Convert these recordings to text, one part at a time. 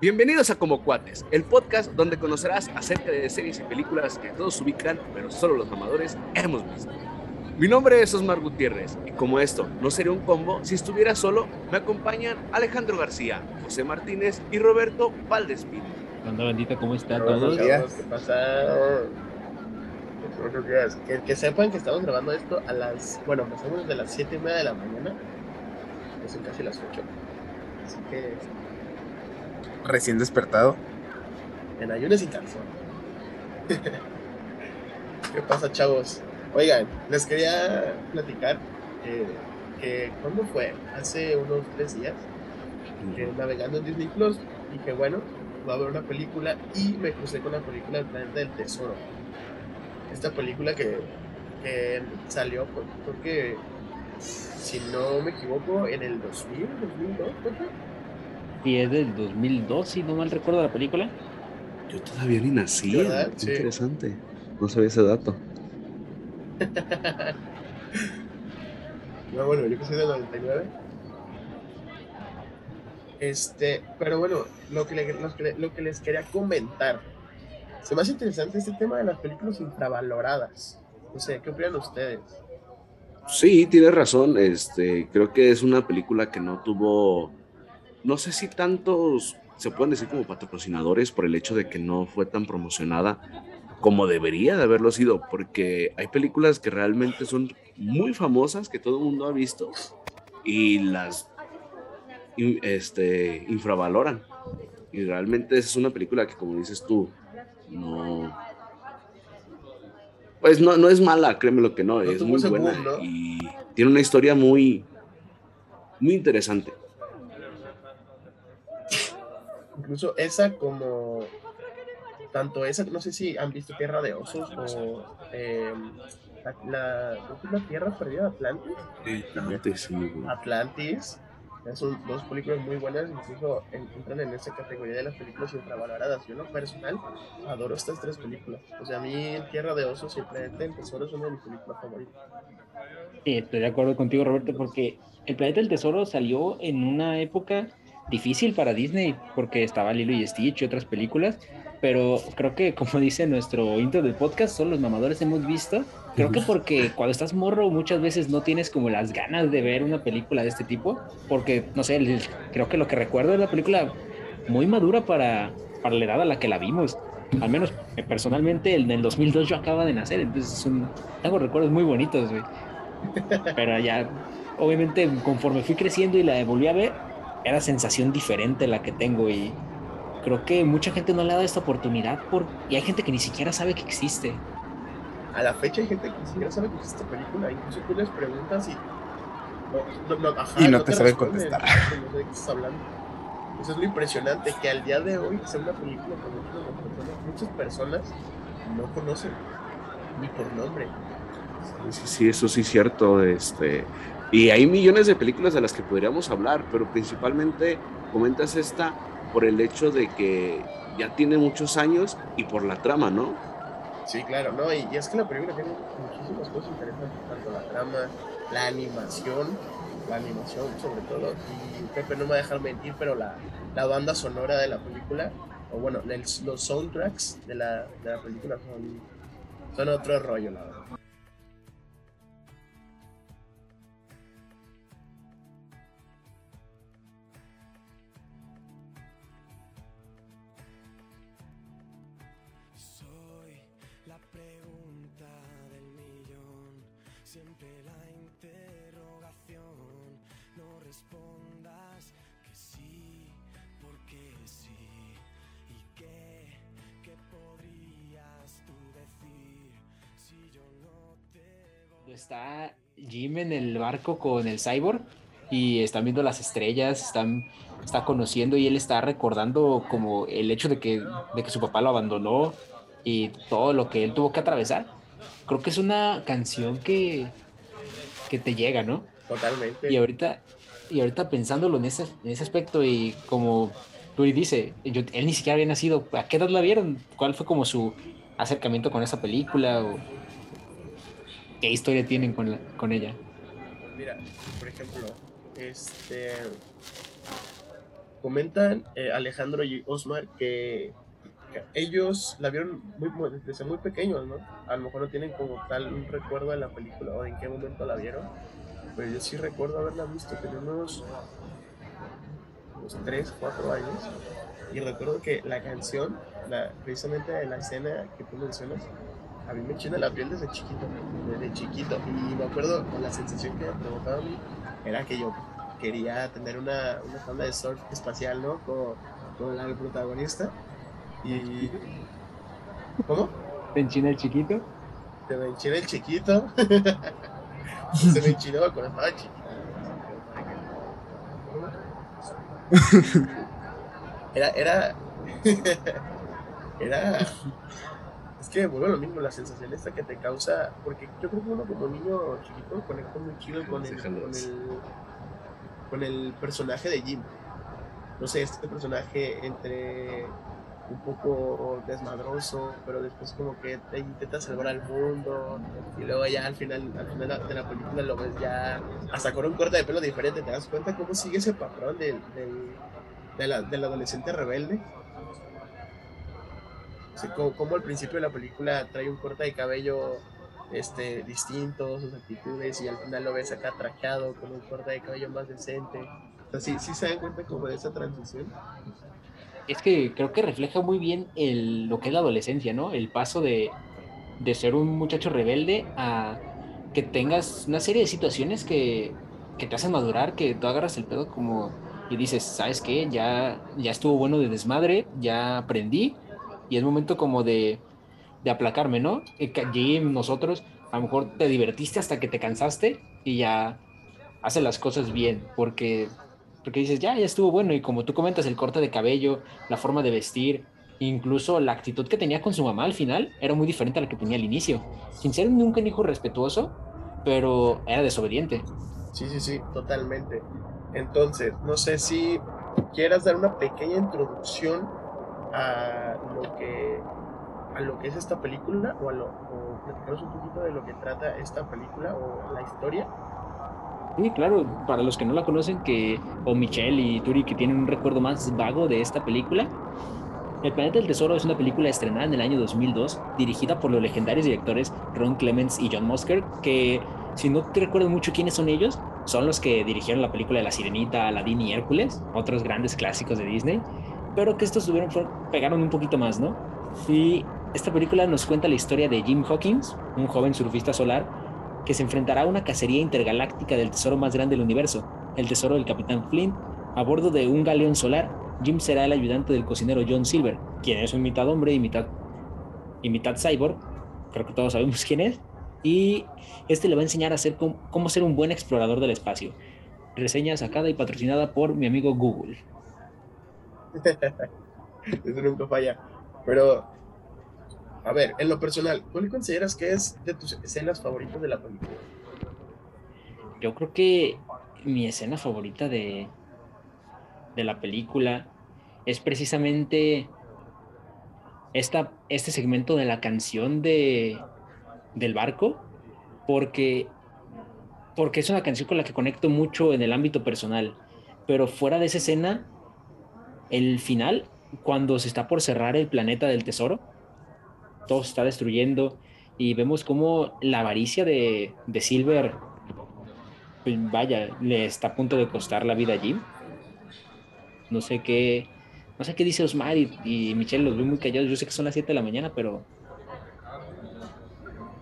Bienvenidos a Como Cuates, el podcast donde conocerás acerca de series y películas que todos ubican, pero solo los mamadores hemos visto. Mi nombre es Osmar Gutiérrez y como esto no sería un combo, si estuviera solo, me acompañan Alejandro García, José Martínez y Roberto Valdespín. Banda bandita, ¿cómo están Buenos todos? días, ¿Qué pasa? Que, que sepan que estamos grabando esto a las. Bueno, empezamos desde las 7 y media de la mañana. Ya son casi las 8. Así que recién despertado. en ayunas y calzón. ¿Qué pasa, chavos? Oigan, les quería platicar eh, que cuando fue, hace unos tres días, que navegando en Disney Plus, dije, bueno, voy a ver una película y me crucé con la película del planeta del tesoro. Esta película que, que salió, pues, creo que, si no me equivoco, en el 2000, 2002, ¿cuánto? Y es del 2002, si no mal recuerdo la película. Yo todavía ni nací, ¿Verdad? qué Sí. interesante. No sabía ese dato. No, bueno, yo que soy del 99. Este, pero bueno, lo que, le- lo, que, le- lo que les quería comentar. Se me hace interesante este tema de las películas infravaloradas. No sé, ¿qué opinan ustedes? Sí, tienes razón. Este, creo que es una película que no tuvo, no sé si tantos se pueden decir como patrocinadores por el hecho de que no fue tan promocionada como debería de haberlo sido, porque hay películas que realmente son muy famosas que todo el mundo ha visto y las este, infravaloran. Y realmente es una película que, como dices tú, no. Pues no, no es mala, créeme lo que no, No es muy buena boom, ¿no? y tiene una historia muy, muy interesante. Incluso esa como... Tanto esa, no sé si han visto Tierra de Osos o... eh, la, la, ¿cómo es Tierra Perdida de Atlantis. Atlantis, sí, muy buena. Atlantis. Son dos películas muy buenas, incluso en- entran en esa categoría de las películas infravaloradas. Yo, en lo personal, adoro estas tres películas. O sea, a mí Tierra de Osos y El Planeta del Tesoro son una de mis películas favoritas. Sí, estoy de acuerdo contigo, Roberto, porque El Planeta del Tesoro salió en una época difícil para Disney, porque estaba Lilo y Stitch y otras películas, pero creo que, como dice nuestro intro del podcast, son los mamadores hemos visto. Creo que porque cuando estás morro muchas veces no tienes como las ganas de ver una película de este tipo, porque, no sé, el- creo que lo que recuerdo es la película muy madura para, para la edad a la que la vimos. Al menos eh, personalmente en el 2002 yo acaba de nacer, entonces son, tengo recuerdos muy bonitos, güey. Pero ya, obviamente, conforme fui creciendo y la volví a ver, era sensación diferente la que tengo y creo que mucha gente no le ha dado esta oportunidad por, y hay gente que ni siquiera sabe que existe. A la fecha hay gente que ni siquiera sabe que existe esta película. Incluso tú les preguntas y. No, no, no, ajá, Y no te saben responden, contestar. No sé de qué estás hablando. Eso es lo impresionante, que al día de hoy sea una película que muchas personas, muchas personas no conocen ni por nombre. Sí, sí, eso sí es cierto. Este, y hay millones de películas de las que podríamos hablar, pero principalmente comentas esta por el hecho de que ya tiene muchos años y por la trama, ¿no? Sí, claro, ¿no? Y, es que la película tiene muchísimas cosas interesantes, tanto la trama, la animación, la animación sobre todo, y Pepe no me va a dejar mentir, pero la, la banda sonora de la película, o bueno, el- los soundtracks de la, de la película son, son otro rollo, la verdad. Siempre la interrogación. No respondas que sí, porque sí. ¿Y qué, podrías tú decir si yo no te Está Jim en el barco con el cyborg y están viendo las estrellas, están, está conociendo y él está recordando como el hecho de que, de que su papá lo abandonó y todo lo que él tuvo que atravesar. Creo que es una canción que, que te llega, ¿no? Totalmente. Y ahorita, y ahorita pensándolo en ese, en ese aspecto y como Turi dice, yo- él ni siquiera había nacido, ¿a qué edad la vieron? ¿Cuál fue como su acercamiento con esa película? ¿O qué historia tienen con, la- con ella? Mira, por ejemplo, este. comentan eh, Alejandro y Osmar que ellos la vieron muy, muy- desde muy pequeños, ¿no? A lo mejor no tienen como tal un recuerdo de la película o en qué momento la vieron, pero yo sí recuerdo haberla visto, tenía unos, unos 3, 4 años, y recuerdo que la canción, la, precisamente de la escena que tú mencionas, a mí me china la piel desde chiquito, desde chiquito, y me acuerdo la sensación que me provocaba a mí, era que yo quería tener una, una tabla de surf espacial, ¿no? Como, como la del protagonista. Y. ¿Cómo? ¿Te enchina el chiquito? Se me enchina el chiquito. Se me enchinó cuando estaba chiquito. Era, era. Era. Es que vuelve a lo mismo, la sensación esta que te causa. Porque yo creo que uno como niño chiquito conecta muy chido con el, con el, con el personaje de Jim. No sé, este personaje entre un poco desmadroso, pero después como que te intenta salvar al mundo y luego ya al final, al final de la película lo ves ya hasta con un corte de pelo diferente, te das cuenta cómo sigue ese patrón del, del, de la- del adolescente rebelde. O sea, como, como al principio de la película trae un corte de cabello este, distinto, sus actitudes, y al final lo ves acá trajeado con un corte de cabello más decente. O sea, sí, sí se dan cuenta como de esa transición. Es que creo que refleja muy bien lo que es la adolescencia, ¿no? El paso de, de ser un muchacho rebelde a que tengas una serie de situaciones que, que te hacen madurar, que tú agarras el pedo como y dices, ¿sabes qué? Ya, ya estuvo bueno de desmadre, ya aprendí y es momento como de, de aplacarme, ¿no? Eh, Jim, nosotros, a lo mejor te divertiste hasta que te cansaste y ya haces las cosas bien, porque porque dices, ya, ya estuvo bueno. Y como tú comentas, el corte de cabello, la forma de vestir, incluso la actitud que tenía con su mamá al final, era muy diferente a la que tenía al inicio. Sin ser nunca un hijo respetuoso, pero era desobediente. Sí, sí, sí, totalmente. Entonces, no sé si quieras dar una pequeña introducción a lo que a lo que es esta película o a lo o platicaros un poquito de lo que trata esta película o la historia. Sí, claro, para los que no la conocen, que o Michelle y Turi que tienen un recuerdo más vago de esta película, El Planeta del Tesoro es una película estrenada en el año 2002, dirigida por los legendarios directores Ron Clements y John Musker, que si no te recuerdas mucho quiénes son ellos, son los que dirigieron la película de La Sirenita, Aladdin y Hércules, otros grandes clásicos de Disney, pero que estos tuvieron, pegaron un poquito más, ¿no? Y esta película nos cuenta la historia de Jim Hawkins, un joven surfista solar que se enfrentará a una cacería intergaláctica del tesoro más grande del universo, el tesoro del Capitán Flint, a bordo de un galeón solar. Jim será el ayudante del cocinero John Silver, quien es un mitad hombre y mitad, y mitad cyborg, creo que todos sabemos quién es, y este le va a enseñar a hacer cómo, cómo ser un buen explorador del espacio. Reseña sacada y patrocinada por mi amigo Google. Eso nunca falla. Pero, a ver, en lo personal, ¿cuál consideras que es de tus escenas favoritas de la película? Yo creo que mi escena favorita de, de la película es precisamente esta, este segmento de la canción de, del barco, porque, porque es una canción con la que conecto mucho en el ámbito personal. Pero fuera de esa escena, el final, cuando se está por cerrar el planeta del tesoro, todo se está destruyendo y vemos como la avaricia de, de Silver pues vaya, le está a punto de costar la vida a Jim. No sé qué, no sé qué dice Osmar y, y Michelle los veo muy callados. Yo sé que son las 7 de la mañana, pero.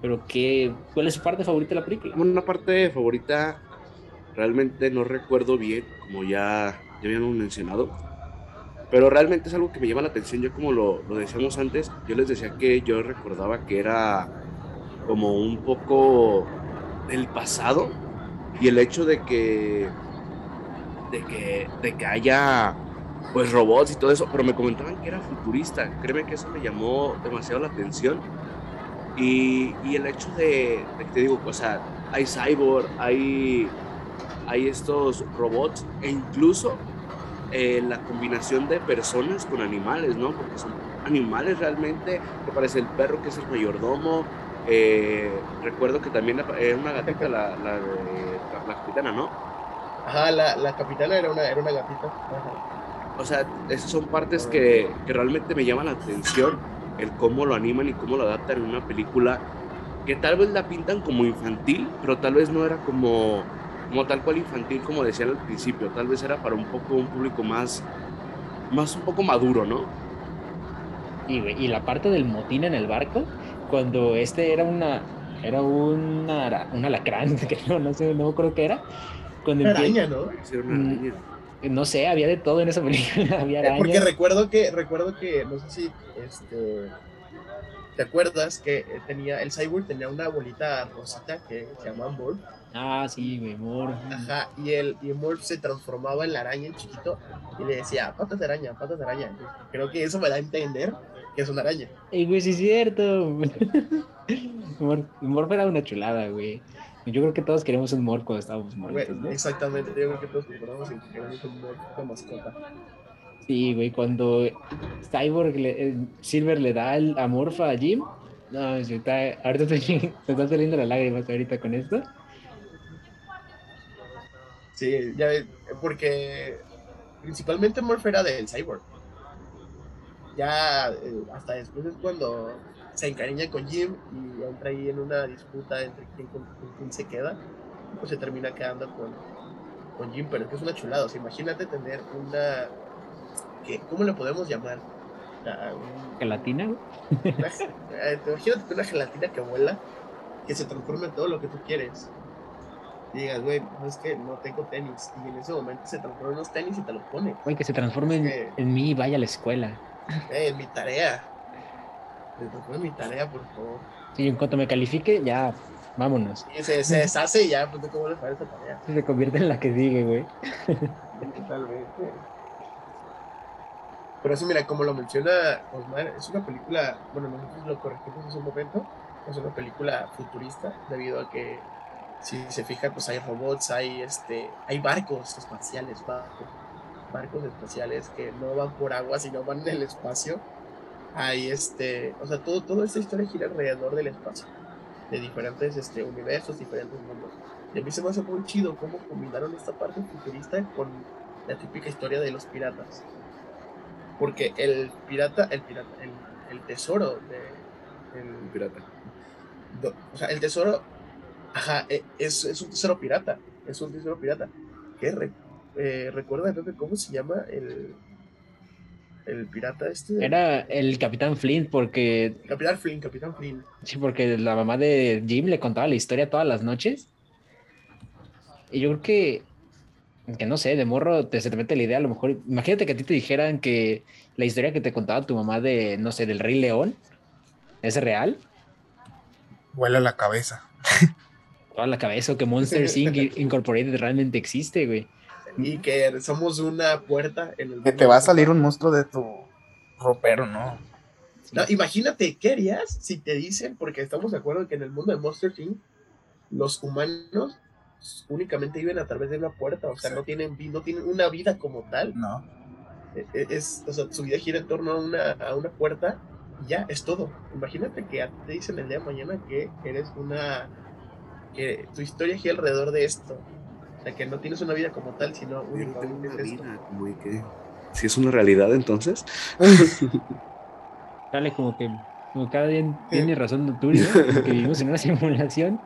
Pero qué, ¿cuál es su parte favorita de la película? Una parte favorita, realmente no recuerdo bien, como ya, ya habíamos mencionado, pero realmente es algo que me llama la atención. Yo como lo, lo decíamos antes, yo les decía que yo recordaba que era como un poco del pasado y el hecho de que de que, de que haya pues robots y todo eso, pero me comentaban que era futurista. Créeme que eso me llamó demasiado la atención. Y, y el hecho de, que te digo, o sea, hay cyborg, hay, hay estos robots e incluso eh, la combinación de personas con animales, ¿no? Porque son animales realmente, me parece el perro que es el mayordomo. eh, recuerdo que también era una gatita la, la, de- la, la capitana, ¿no? Ajá, la, la capitana era una, era una gatita. Ajá. O sea, esas son partes que, que realmente me llaman la atención, el cómo lo animan y cómo lo adaptan en una película que tal vez la pintan como infantil, pero tal vez no era como, como tal cual infantil como decían al principio, tal vez era para un poco un público más, más un poco maduro, ¿no? Y, y la parte del motín en el barco, cuando este era una, era una, un alacrán, que no, no sé, no acuerdo qué era. Cuando araña, ¿no? Era una Mm, araña. no sé, había de todo en esa película, había Eh, Porque recuerdo que, recuerdo que, no sé si, este, ¿te acuerdas que eh, tenía, el Cyborg tenía una bolita rosita que se llamaba Morph? Ah, sí, güey, amor. Ajá, y el, y Morph se transformaba en la araña en chiquito y le decía, patas de araña, patas de araña. Creo que eso me da a entender que es una araña. Ey, güey, sí es cierto. Mor- Morph era una chulada, güey. Yo creo que todos queremos un Morph cuando estábamos ¿no? exactamente, yo creo que todos queremos un Morph de mascota. Sí, güey, cuando Cyborg, le- eh, Silver le da el a Morph a Jim. No, se está, ahorita estoy- me están saliendo las lágrimas ahorita con esto. Sí, ya porque principalmente Morph era del Cyborg. Ya eh, hasta después es cuando se encariña con Jim y entra ahí en una disputa entre quién, con, con quién se queda. Pues se termina quedando con, con Jim, pero es que es una chulada. O sea, imagínate tener una. ¿Qué, ¿Cómo le podemos llamar? Ah, un- Gelatina, eh, imagínate una gelatina que vuela, que se transforma en todo lo que tú quieres. Y digas, güey, no es que no tengo tenis. Y en ese momento se transforma en unos tenis y te los pone. Güey, que se transforme en, mí y vaya a la escuela. Eh, en mi tarea. Se transforma en mi tarea, por favor. Sí, en cuanto me califique, ya, vámonos. Y se, se deshace y ya, pues cómo le parece esa tarea. Se convierte en la que sigue, güey. Totalmente. Pero eso, mira, como lo menciona Osmar, es una película, bueno, nosotros lo corregimos hace un momento, es una película futurista, debido a que, si se fijan, pues hay robots, hay, este, hay barcos espaciales, barcos, barcos espaciales que no van por agua, sino van en el espacio. Hay, este, o sea, todo, toda esta historia gira alrededor del espacio, de diferentes este, universos, diferentes mundos. Y a mí se me hace muy chido cómo combinaron esta parte futurista con la típica historia de los piratas. Porque el pirata, el pirata, el, el tesoro de. el- Pirata. do- o sea, el tesoro. Ajá, e- es, es un tesoro pirata. Es un tesoro pirata. Que re- eh, recuerda, creo que cómo se llama el. El pirata este. Era el Capitán Flint porque Capitán Flynn, Capitán Flynn. Sí, porque la mamá de Jim le contaba la historia todas las noches. Y yo creo que, que no sé, de morro te, se te mete la idea, a lo mejor, imagínate que a ti te dijeran que la historia que te contaba tu mamá de, no sé, del Rey León, ¿es real? Vuela la cabeza. Toda la cabeza, o que Monster Inc. Incorporated realmente existe, güey. Y que somos una puerta en el Que te va a salir un monstruo de tu ropero, ¿no? No, imagínate, ¿qué harías si te dicen, porque estamos de acuerdo que en el mundo de Monster Inc. los humanos únicamente viven a través de una puerta, o sea, no tienen, no tienen una vida como tal. No. E- e- Es, o sea, su vida gira en torno a una, a una puerta y ya, es todo. Imagínate que a ti te dicen el día de mañana que eres una... que tu historia gira alrededor de esto. O sea, que no tienes una vida como tal, sino Yo no tengo únicamente una es esto. vida, como que- Si es una realidad, entonces. Dale, como que como cada día tiene razón Turi, ¿no? Que vivimos en una simulación.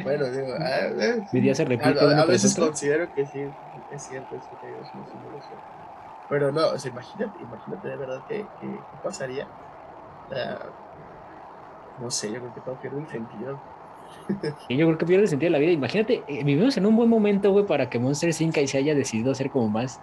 Bueno, digo, ah, eh, Mi día se A, replica a- a tras veces considero que sí, es cierto, es que es una simulación. Pero no, o sea, imagínate, imagínate de verdad que, que- qué pasaría. No sé, yo creo que todo pierde el sentido. Y yo creo que pierde el sentido de la vida. Imagínate, eh, vivimos en un buen momento, güey, para que Monster Inc. se haya decidido hacer como más,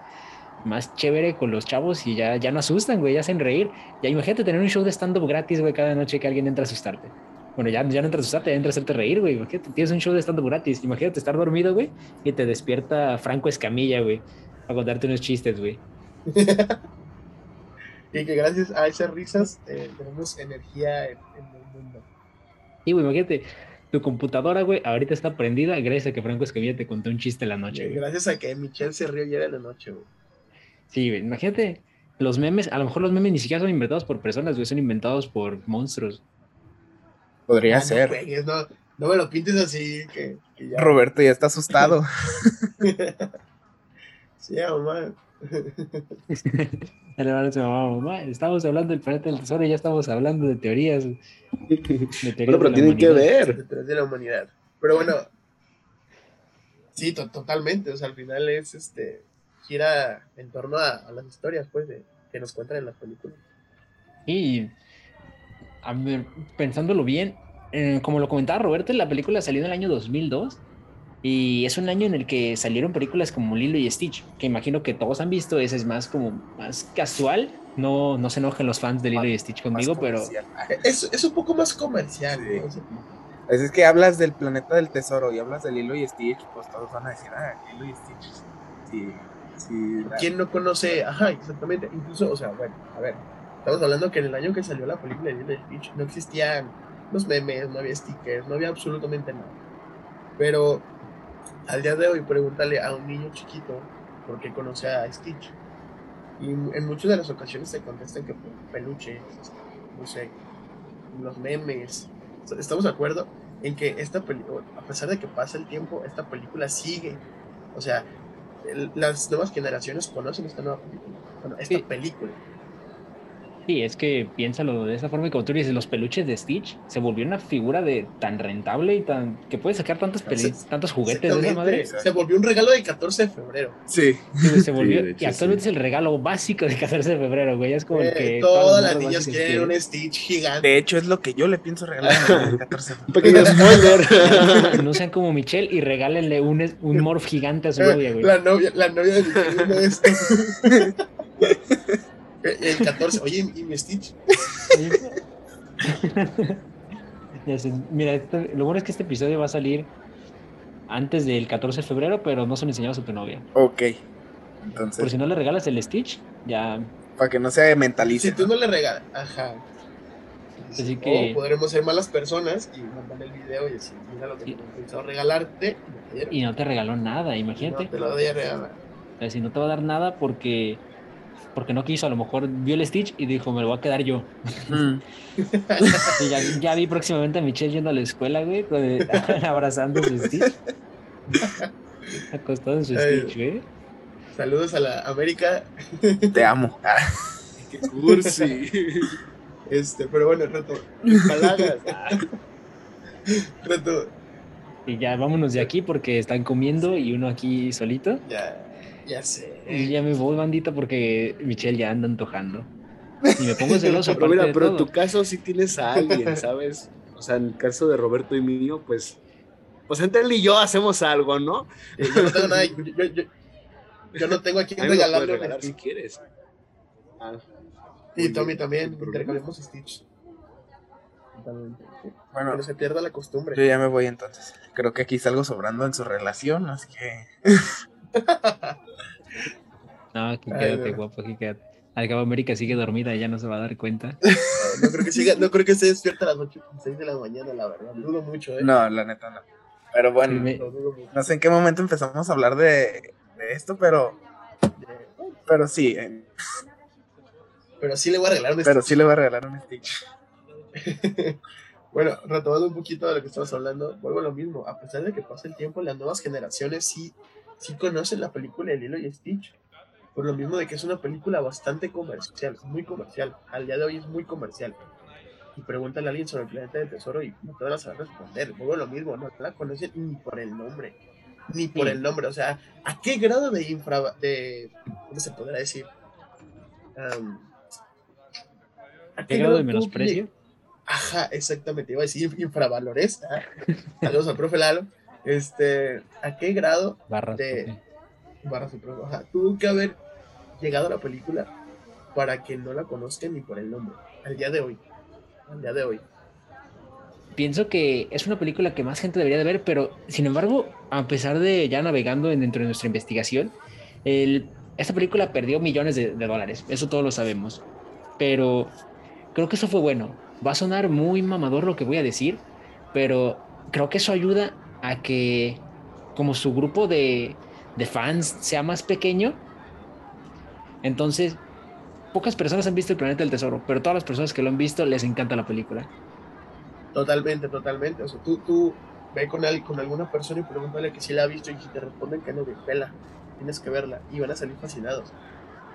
más chévere con los chavos y ya, ya no asustan, güey, ya hacen reír. Ya imagínate tener un show de stand-up gratis, güey, cada noche que alguien entra a asustarte. Bueno, ya, ya no entra a asustarte, ya entra a hacerte reír, güey. Imagínate, tienes un show de stand-up gratis. Imagínate estar dormido, güey, y te despierta Franco Escamilla, güey, a contarte unos chistes, güey. Y que gracias a esas risas eh, tenemos energía en, en el mundo. Y, güey, imagínate, tu computadora, güey, ahorita está prendida gracias a que Franco Escamilla te contó un chiste en la noche, güey. Gracias a que Michelle se rió ya de la noche, güey. Sí, güey, imagínate, los memes, a lo mejor los memes ni siquiera son inventados por personas, güey, son inventados por monstruos. Podría Ah, no ser. juegues, no, no me lo pintes así, que, que ya. Roberto ya está asustado. Sí, mamá. De estamos hablando del planeta del tesoro y ya estamos hablando de teorías. de teorías Bueno, de pero la tienen que ver. de la humanidad. Pero bueno, sí, to- totalmente. O sea, al final es este gira en torno a, a las historias, pues, de, que nos cuentan en las películas. Y ver, pensándolo bien, eh, como lo comentaba Roberto, la película salió en el año 2002 y es un año en el que salieron películas como Lilo y Stitch, que imagino que todos han visto, ese es más como más casual. No, no se enojen los fans de Lilo y Stitch conmigo, Más pero. Es, es un poco más comercial. Sí. ¿no? O sea, Pues es que hablas del planeta del tesoro y hablas de Lilo y Stitch, pues todos van a decir, ah, Lilo y Stitch. Sí, sí. ¿Quién no conoce? Ajá, exactamente. Incluso, o sea, bueno, a ver, estamos hablando que en el año que salió la película de Lilo no existían los memes, no había stickers, no había absolutamente nada. Pero al día de hoy, pregúntale a un niño chiquito por qué conoce a Stitch. Y en muchas de las ocasiones te contestan que por peluches, no sé, los memes. Estamos de acuerdo en que esta película, a pesar de que pasa el tiempo, esta película sigue. O sea, el- las nuevas generaciones conocen esta nueva película. Bueno, esta Sí. película. Sí, es que piénsalo de esa forma y como tú dices, los peluches de Stitch se volvió una figura de tan rentable y tan que puede sacar tantos, peli- Se- tantos juguetes de esa madre. Se volvió un regalo del 14 de febrero. Sí. Sí, se volvió, de hecho, y actualmente sí. es el regalo básico de 14 de febrero, güey. Es como el Eh, que todas las niñas quieren un Stitch gigante. De hecho, es lo que yo le pienso regalar el 14 de Un pequeño spoiler. No sean como Michelle y regálenle un, un morph gigante a su Eh, novia, güey. la novia, la novia de mi primo es- El 14, oye, ¿y mi Stitch? Ya sé, Mira, esto- lo bueno es que este episodio va a salir antes del 14 de febrero, pero no son enseñados a tu novia. Ok. Por Entonces, si no le regalas el Stitch, ya. para que no se mentalice. Si tú no le regalas, ajá. Así que- O podremos ser malas personas y mandar el video y decir, mira lo que Sí. tengo pensado regalarte. y no te regaló nada, Y imagínate. No te lo doy a regalar. O sea, si no te va a dar nada porque. Porque no quiso, a lo mejor vio el Stitch y dijo, me lo voy a quedar yo. Mm. Y ya, ya vi próximamente a Michelle yendo a la escuela, güey, con el- abrazando su Stitch. Acostado en su Ay. Stitch, güey. Saludos a la América. Te amo. Qué cursi. Este, pero bueno, Reto. Palagas. Reto, Y ya vámonos de aquí porque están comiendo y uno aquí solito. ya, ya sé. Y ya me voy, bandita, porque Michelle ya anda antojando. Y me pongo celoso. Pero mira, pero en tu caso sí tienes a alguien, ¿sabes? O sea, en el caso de Roberto y mío, pues. Pues entre él y yo hacemos algo, ¿no? Eh, yo no tengo nada. Yo, yo, yo, yo no tengo a quien regalarle regalar si quieres. Ah, Y Tommy también. Intercambiamos Stitch. Totalmente. Que Bueno, no se pierda la costumbre. yo ya me voy entonces. Creo que aquí salgo sobrando en su relación, así que. No, aquí Ay, quédate, no. guapo, aquí quédate. Al cabo América sigue dormida y ya no se va a dar cuenta. No creo que siga, no creo que esté despierta a las 8 6 de la mañana, la verdad. Dudo mucho, eh. No, la neta no. Pero bueno, Sí, me- no sé en qué momento empezamos a hablar de, de esto, pero. Pero sí, eh, Pero sí le voy a regalar un pero Stitch. sí le voy a regalar un Stitch. Bueno, retomando un poquito de lo que estamos hablando, vuelvo a lo mismo. A pesar de que pasa el tiempo, las nuevas generaciones sí, sí conocen la película de Lilo y Stitch. Por lo mismo de que es una película bastante comercial, muy comercial. Al día de hoy es muy comercial. Y pregúntale a alguien sobre el planeta del tesoro y no te van a saber responder. A lo mismo, no la conocen ni por el nombre. Ni por Sí. el nombre. O sea, ¿a qué grado de infra... de... ¿Cómo se podrá decir? ¿a ¿Qué grado de menosprecio? Ajá, exactamente. Iba a decir infravalores. ¿ah? Saludos al profe Lalo. Este, ¿a qué grado Barras. de- barra? Ajá, tuvo que haber llegado a la película para que no la conozcan ni por el nombre? Al día de hoy. Al día de hoy. Pienso que es una película que más gente debería de ver, pero sin embargo, a pesar de ya navegando en- dentro de nuestra investigación, el- esta película perdió millones de, de dólares, eso todos lo sabemos. Pero creo que eso fue bueno. Va a sonar muy mamador lo que voy a decir, pero creo que eso ayuda a que como su grupo de, de fans sea más pequeño. Entonces, pocas personas han visto el planeta del tesoro, pero todas las personas que lo han visto les encanta la película. Totalmente, totalmente. O sea, tú, tú ve con, al- con alguna persona y pregúntale que si la ha visto y si te responden que no, pela. Tienes que verla y van a salir fascinados.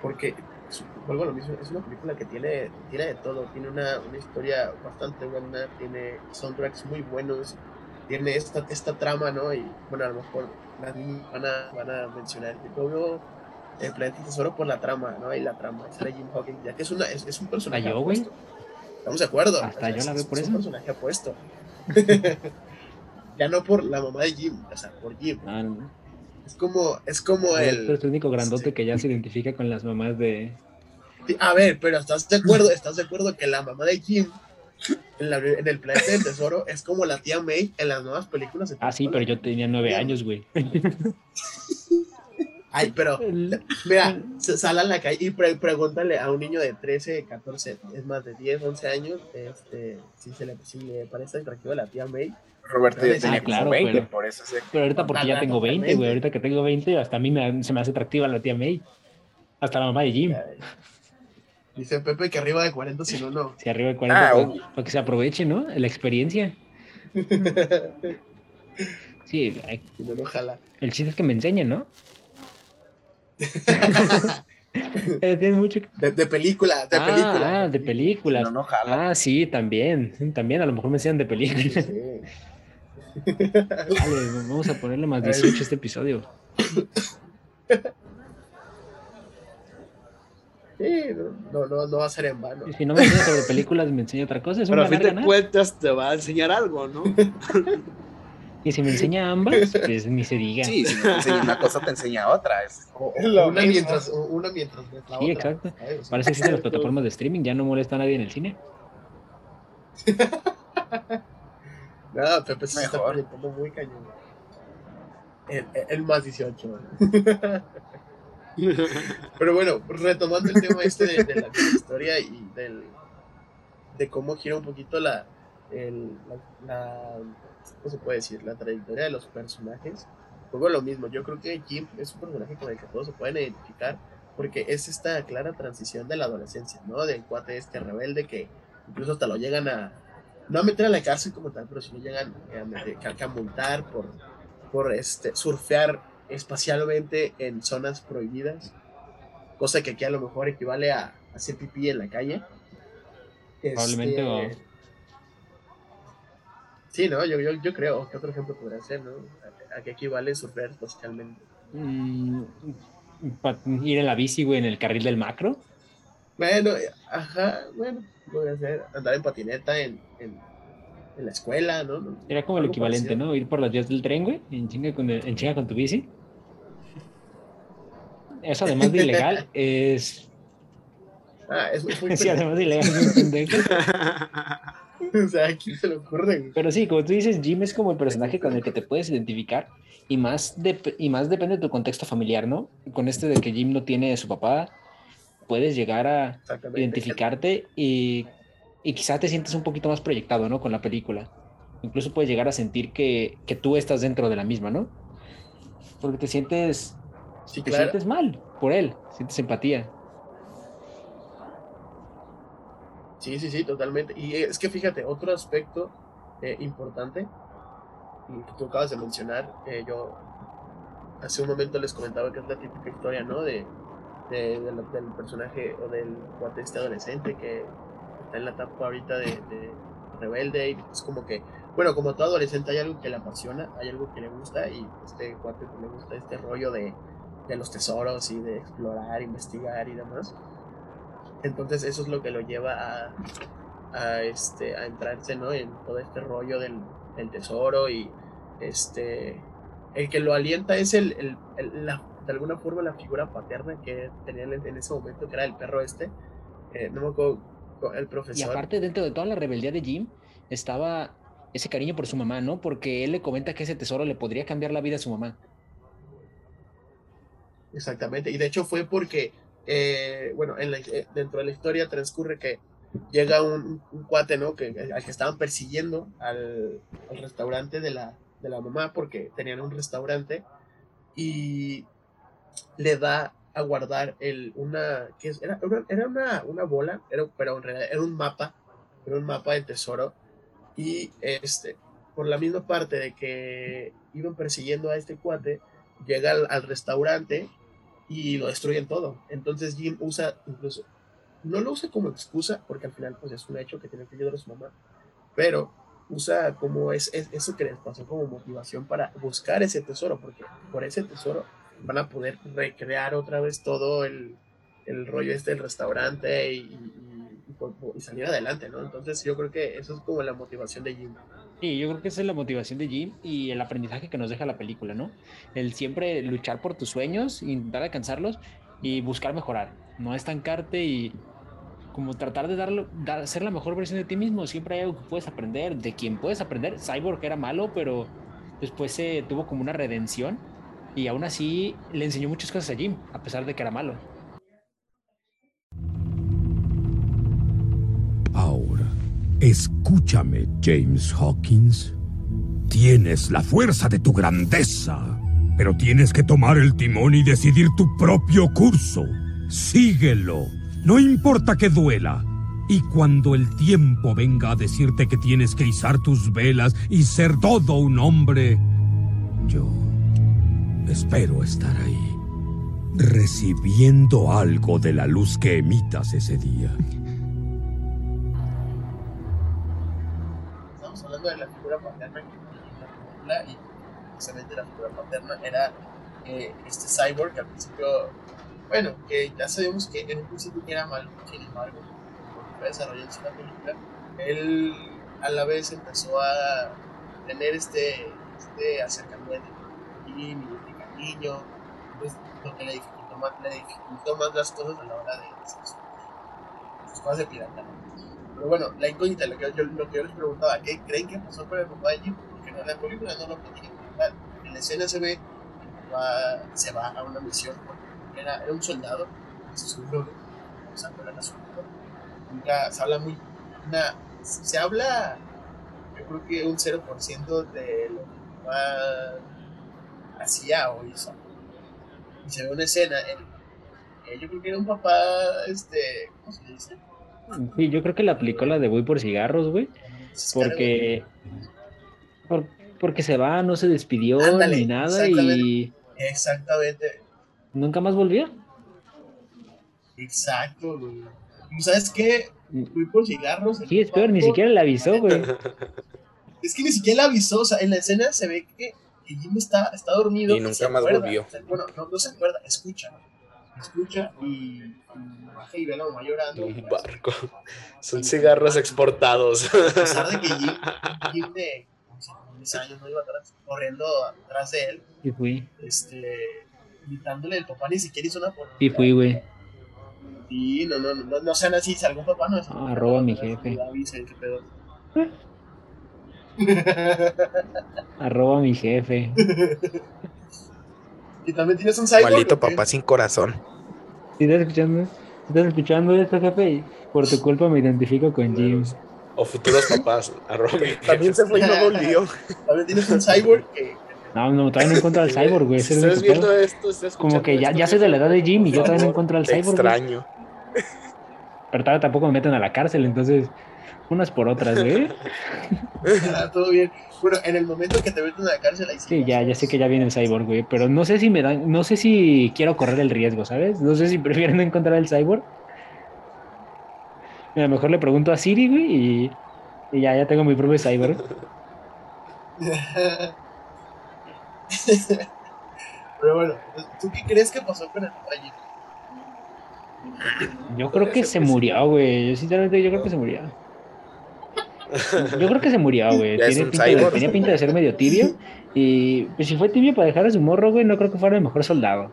porque vuelvo lo mismo, es una película que tiene, tiene de todo, tiene una, una historia bastante buena, tiene soundtracks muy buenos, tiene esta, esta trama, ¿no? Y bueno, a lo mejor las niñas van a, van a mencionar que veo el planeta del tesoro por la trama, ¿no? Y la trama, sale Jim Hawkins, ya que es, una, es, es un personaje yo, güey? Estamos de acuerdo. Hasta yo la es- veo por es eso. un personaje apuesto. ya no por la mamá de Jim, o sea, por Jim. Ah, no. Es como, es como el... es el único grandote sí. que ya se identifica con las mamás de. A ver, pero ¿estás de acuerdo? ¿Estás de acuerdo que la mamá de Jim en, la- en el planeta del tesoro es como la tía May en las nuevas películas? Ah, sí, pero yo tenía nueve años, güey. Ay, pero mira, se- sal a la calle y pre- pregúntale a un niño de 13, 14, es más de 10, 11 años, este, si, se le, si le parece atractiva la tía May. Roberto ya Ah, tenía claro, como 20, pero- por eso sé. Pero ahorita porque ya tengo 20, güey. Ahorita que tengo 20, hasta a mí me- se me hace atractiva la tía May. Hasta la mamá de Jim. Ay. Dice Pepe que arriba de 40, si no, no. Si arriba de 40, Ah, pues, obvio. para que se aproveche, ¿no? La experiencia. Sí, hay- no, no jala. el chiste es que me enseñen, ¿no? Tiene mucho que- De, de película, de ah, película. ah, de películas. No, no jala. Ah, sí, también. También, a lo mejor me enseñan de películas. Sí. Dale, vamos a ponerle más 18 a este episodio. Sí, no, no, no va a ser en vano. Y si no me enseñan sobre películas, me enseña otra cosa. Es Pero a fin de cuentas te va a enseñar algo, ¿no? Y si me enseña ambas, pues ni se diga. Sí, si no te enseña una cosa, te enseña otra. Es, O- una, mientras, o una mientras ves la Sí, otra. exacto. ¿sabes? Parece que las plataformas de streaming, ya no molesta a nadie en el cine. No, Pepe se está Mejor. muy cañón. El, el- el más 18. Pero bueno, retomando el tema este de, de la, historia y del, de cómo gira un poquito la, el, la, la- ¿cómo se puede decir? La trayectoria de los personajes. Luego lo mismo, yo creo que Jim es un personaje con el que todos se pueden identificar porque es esta clara transición de la adolescencia, ¿no? Del cuate este rebelde que incluso hasta lo llegan a, no a meter a la cárcel como tal, pero sí lo llegan a, meter, a multar por, por este, surfear espacialmente en zonas prohibidas, cosa que aquí a lo mejor equivale a hacer pipí en la calle. Probablemente, Este, o- Sí, ¿no? Yo, yo, yo creo que otro ejemplo podría ser, ¿no? A, a que equivale surfear espacialmente. Mm, ir en la bici, güey, en el carril del macro. Bueno, ajá, bueno, podría ser andar en patineta en, en, en la escuela, ¿no? Era como el equivalente, parecido. ¿no? Ir por las vías del tren, güey, en chinga con, el- en chinga con tu bici. Eso además de ilegal es... Ah, es, es muy Sí, además de ilegal es pendejo. O sea, ¿a quién se le ocurre? Pero sí, como tú dices, Jim es como el personaje con el que te puedes identificar y más, y más depende de tu contexto familiar, ¿no? Con este de que Jim no tiene a su papá, puedes llegar a identificarte y, y quizá te sientes un poquito más proyectado, ¿no? Con la película. Incluso puedes llegar a sentir que, que tú estás dentro de la misma, ¿no? Porque te sientes, Sí, te claro. sientes mal por él, sientes empatía. Sí, sí, sí, totalmente. Y es que fíjate, otro aspecto eh, importante que tú acabas de mencionar, eh, yo hace un momento les comentaba que es la típica historia, ¿no? De, de- de la- del personaje o del cuate este adolescente que está en la etapa ahorita de, de rebelde y es como que, bueno, como todo adolescente hay algo que le apasiona, hay algo que le gusta y este cuate pues, le gusta este rollo de, de los tesoros y de explorar, investigar y demás. Entonces eso es lo que lo lleva a, a, este, a entrarse ¿no? en todo este rollo del, del tesoro y este el que lo alienta es el, el- el- la- de alguna forma la figura paterna que tenía en, ese momento, que era el perro este. eh, no me acuerdo, el Y profesor. aparte, dentro de toda la rebeldía de Jim, estaba ese cariño por su mamá, ¿no? Porque él le comenta que ese tesoro le podría cambiar la vida a su mamá. Exactamente, y de hecho fue porque, eh, bueno, en la- eh, dentro de la historia transcurre que llega un, un cuate, ¿no? Que, al que estaban persiguiendo al, al restaurante de la, de la mamá, porque tenían un restaurante, y le da a guardar el, una, que era, era una, una bola, era, pero en realidad era un mapa, era un mapa del tesoro, y este, por la misma parte de que iban persiguiendo a este cuate, llega al, al restaurante y lo destruyen todo. Entonces Jim usa incluso, no lo usa como excusa, porque al final pues es un hecho que tiene que ayudar a su mamá, pero usa como es, es- eso que les pasó como motivación para buscar ese tesoro, porque por ese tesoro van a poder recrear otra vez todo el, el rollo este del restaurante y, y salir adelante, ¿no? Entonces yo creo que eso es como la motivación de Jim. Sí, yo creo que esa es la motivación de Jim y el aprendizaje que nos deja la película, ¿no? El siempre luchar por tus sueños, intentar alcanzarlos y buscar mejorar, no estancarte y como tratar de darlo, dar, ser la mejor versión de ti mismo. Siempre hay algo que puedes aprender, de quien puedes aprender. Cyborg era malo, pero después se tuvo como una redención y aún así le enseñó muchas cosas a Jim, a pesar de que era malo. Escúchame, James Hawkins. Tienes la fuerza de tu grandeza, pero tienes que tomar el timón y decidir tu propio curso. Síguelo, no importa que duela. Y cuando el tiempo venga a decirte que tienes que izar tus velas y ser todo un hombre, yo espero estar ahí, recibiendo algo de la luz que emitas ese día. Hablando de la figura paterna que la y precisamente la figura paterna era eh, este cyborg que al principio, bueno, que ya sabíamos que en un principio era malo, sin embargo, desarrollándose la película, él a la vez empezó a tener este, este acercamiento y cariño, pues, lo que le dificultó, más, le dificultó más las cosas a la hora de hacer sus cosas de pirata. ¿No? Pero bueno, la incógnita, lo que, yo, les preguntaba, ¿qué creen que pasó con el papá de Jim? Porque en la película no lo platican. En la escena se ve que el papá se va a una misión, era, era un soldado, se subió, o sea, no era soldado. Nunca se habla muy, una, se habla, yo creo que un 0% de lo que el papá hacía o hizo. Y se ve una escena, en, eh, yo creo que era un papá, este, ¿cómo se dice? Sí, yo creo que le aplicó la de voy por cigarros, güey. Porque, por- porque se va, no se despidió Ándale, ni nada exactamente. y Exactamente, nunca más volvió. exacto, güey. ¿Y ¿Sabes qué? Fui por cigarros. Sí, es peor, ni siquiera le avisó, güey. Es que ni siquiera le avisó, o sea, en la escena se ve que, que Jim está, está dormido. Y nunca más acuerda, volvió. o sea, bueno, no, no se acuerda, escucha. Escucha y, y baja y ve a la mamá llorando. Un barco. Son cigarros exportados. A pesar de que Jim, Jim de como si con 10 años no iba atrás, corriendo atrás de él, Sí fui, este, gritándole, el papá ni siquiera hizo una por sí fui, güey. Sí, no, no, no, no, no sean así, si algún papá no es. Ah, arroba a mi jefe. Avisen, qué pedo. Arroba a mi jefe. Y también tienes un cyborg. Maldito papá sin corazón. Si estás escuchando, si estás escuchando esto, jefe, por tu culpa me identifico con Jim. O futuros papás. arroba mi También se fue y no volvió. También tienes un cyborg que. No, no, todavía no encuentro al cyborg, güey. Si es estás viendo esto, estás Como que ya, esto, ya soy de la edad de Jim y yo todavía no encuentro al cyborg. güey. extraño. Pero tampoco me meten a la cárcel, entonces, unas por otras, güey. Ah, todo bien. Bueno, en el momento que te meten a la cárcel, ahí Sí, ya, ya sé que ya viene el cyborg, güey. Pero no sé si me dan, no sé si quiero correr el riesgo, ¿sabes? No sé si prefiero no encontrar el cyborg. Mira, mejor le pregunto a Siri, güey, y, y ya, ya tengo mi propio cyborg. Pero bueno, ¿tú qué crees que pasó con el Jim? Yo creo que se murió, güey. Yo sinceramente yo creo que se murió. Yo creo que se murió, güey. Tiene pinta de- tenía pinta de ser medio tibio. Y pues si fue tibio para dejar a su morro, güey, no creo que fuera el mejor soldado.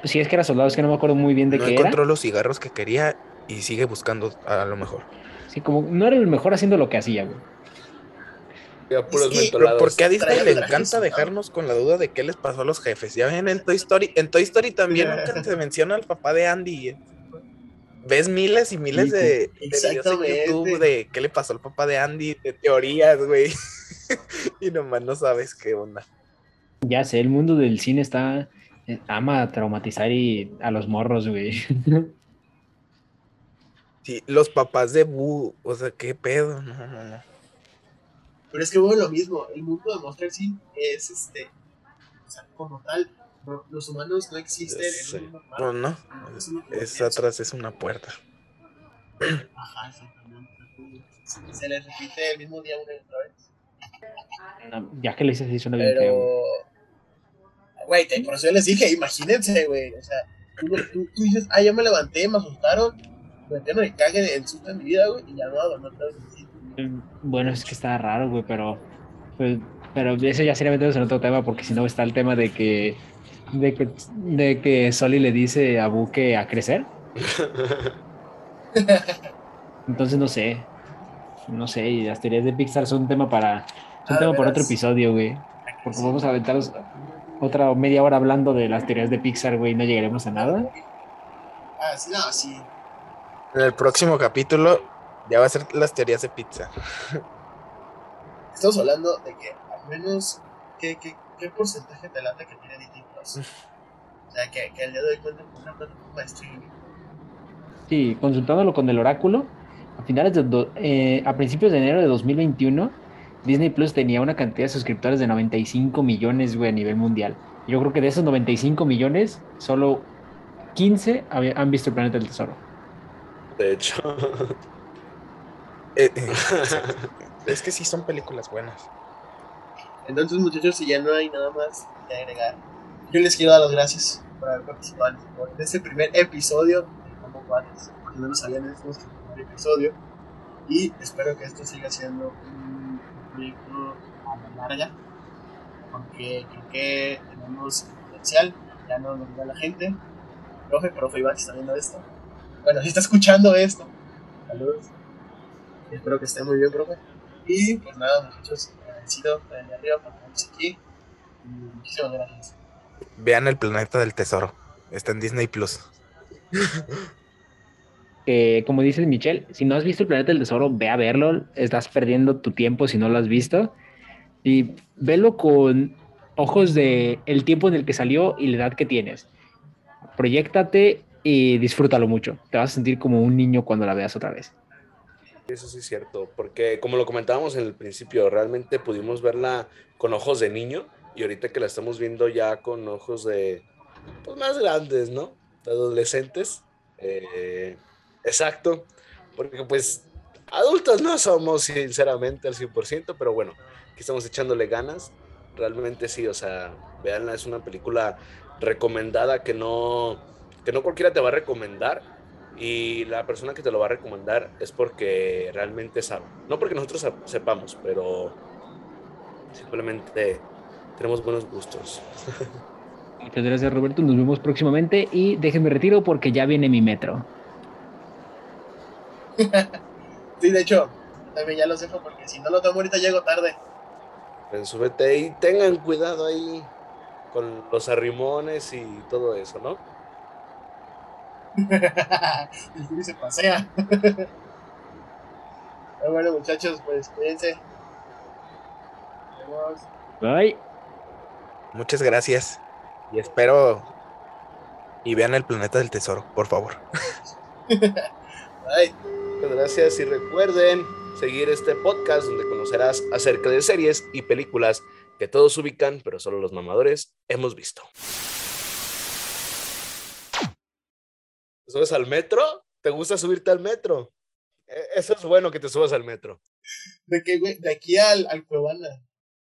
Pues si es que era soldado, es que no me acuerdo muy bien de No qué encontró era. los cigarros que quería y sigue buscando a lo mejor. Sí, como no era el mejor haciendo lo que hacía, güey. Mentolados. porque a Disney le encanta ¿no? dejarnos con la duda de qué les pasó a los jefes. Ya ven en Toy Story, en Toy Story también nunca se menciona al papá de Andy. Ves miles y miles de, de videos en. YouTube de qué le pasó al papá de Andy, de teorías, güey. y nomás no sabes qué onda. Ya sé, el mundo del cine está. eh, ama traumatizar y a los morros, güey. Sí, los papás de Boo, o sea, qué pedo, no, no, no. Pero es que bueno, lo mismo, el mundo de Monster Inc. es este, o sea, como tal, los humanos no existen sé. en un No, no. Es Es atrás, es una puerta. Ajá, exactamente. Se les repite el mismo día una y otra vez. No, ya que lo hice, sí suena bien Pero. Güey, por eso yo les dije, imagínense, güey. O sea, tú, tú- tú dices, ah, ya me levanté, me asustaron. Me metieron el cague en susto en mi vida, güey, y ya no, no así. Mm, Bueno, es que está raro, güey, pero, pues, pero eso ya sería meternos en otro tema, porque si no está el tema de que, de que, de que Soli le dice a Buque a crecer. Entonces no sé, no sé, y las teorías de Pixar son un tema para, son un tema para otro episodio, güey, porque vamos a aventarnos otra media hora hablando de las teorías de Pixar, güey, y no llegaremos a nada. Ah, sí, no, sí. En el próximo capítulo ya va a ser las teorías de pizza. Estamos hablando de que al menos, ¿qué, qué, qué porcentaje te late que tiene Disney O sea, que, que el día de hoy cuenta con una plataforma de streaming. Sí, consultándolo con el oráculo, a finales de do- eh, a principios de enero de 2021, Disney Plus tenía una cantidad de suscriptores de 95 millones, güey, a nivel mundial. Yo creo que de esos 95 millones, solo 15 había- han visto el Planeta del Tesoro. De hecho. Es que sí son películas buenas. Entonces, muchachos, si ya no hay nada más que agregar, yo les quiero dar las gracias por haber participado en este primer episodio de Combo Cuates, porque no lo sabían, este es nuestro primer episodio. Y espero que esto siga siendo un proyecto a la larga, porque creo que tenemos potencial, ya no lo dirá la gente. Profe, profe Iván, está viendo esto. Bueno, si está escuchando esto, saludos. Espero que esté muy bien, profe. Y pues nada, muchachos, agradecido de arriba por tenernos aquí. Y muchísimas gracias. Vean el planeta del tesoro. Está en Disney Plus. Como dice Michelle, si no has visto el Planeta del Tesoro, ve a verlo. Estás perdiendo tu tiempo si no lo has visto. Y velo con ojos de el tiempo en el que salió y la edad que tienes. Proyéctate y disfrútalo mucho. Te vas a sentir como un niño cuando la veas otra vez. Eso sí es cierto, porque como lo comentábamos en el principio, realmente pudimos verla con ojos de niño y ahorita que la estamos viendo ya con ojos de pues, más grandes, ¿no? De adolescentes. Eh, exacto, porque pues adultos no somos sinceramente al 100%, pero bueno, aquí estamos echándole ganas. Realmente sí, o sea, véanla, es una película recomendada que no, que no cualquiera te va a recomendar y la persona que te lo va a recomendar es porque realmente sabe. No porque nosotros sep- sepamos, pero simplemente tenemos buenos gustos. Muchas gracias, Roberto. Nos vemos próximamente y déjenme retiro porque ya viene mi metro. Sí, de hecho, también ya los dejo porque si no lo tomo ahorita llego tarde. Ven, súbete y tengan cuidado ahí con los arrimones y todo eso, ¿no? El Juli se pasea. Pero bueno, muchachos, pues cuídense. Nos vemos. Bye. Muchas gracias. Y espero. Y vean el planeta del tesoro, por favor. Bye. Muchas gracias y recuerden seguir este podcast donde conocerás acerca de series y películas que todos ubican, pero solo los mamadores hemos visto. ¿Te subes al metro? ¿Te gusta subirte al metro? E- Eso es bueno que te subas al metro. ¿De qué, güey? De aquí al, al Cuevana.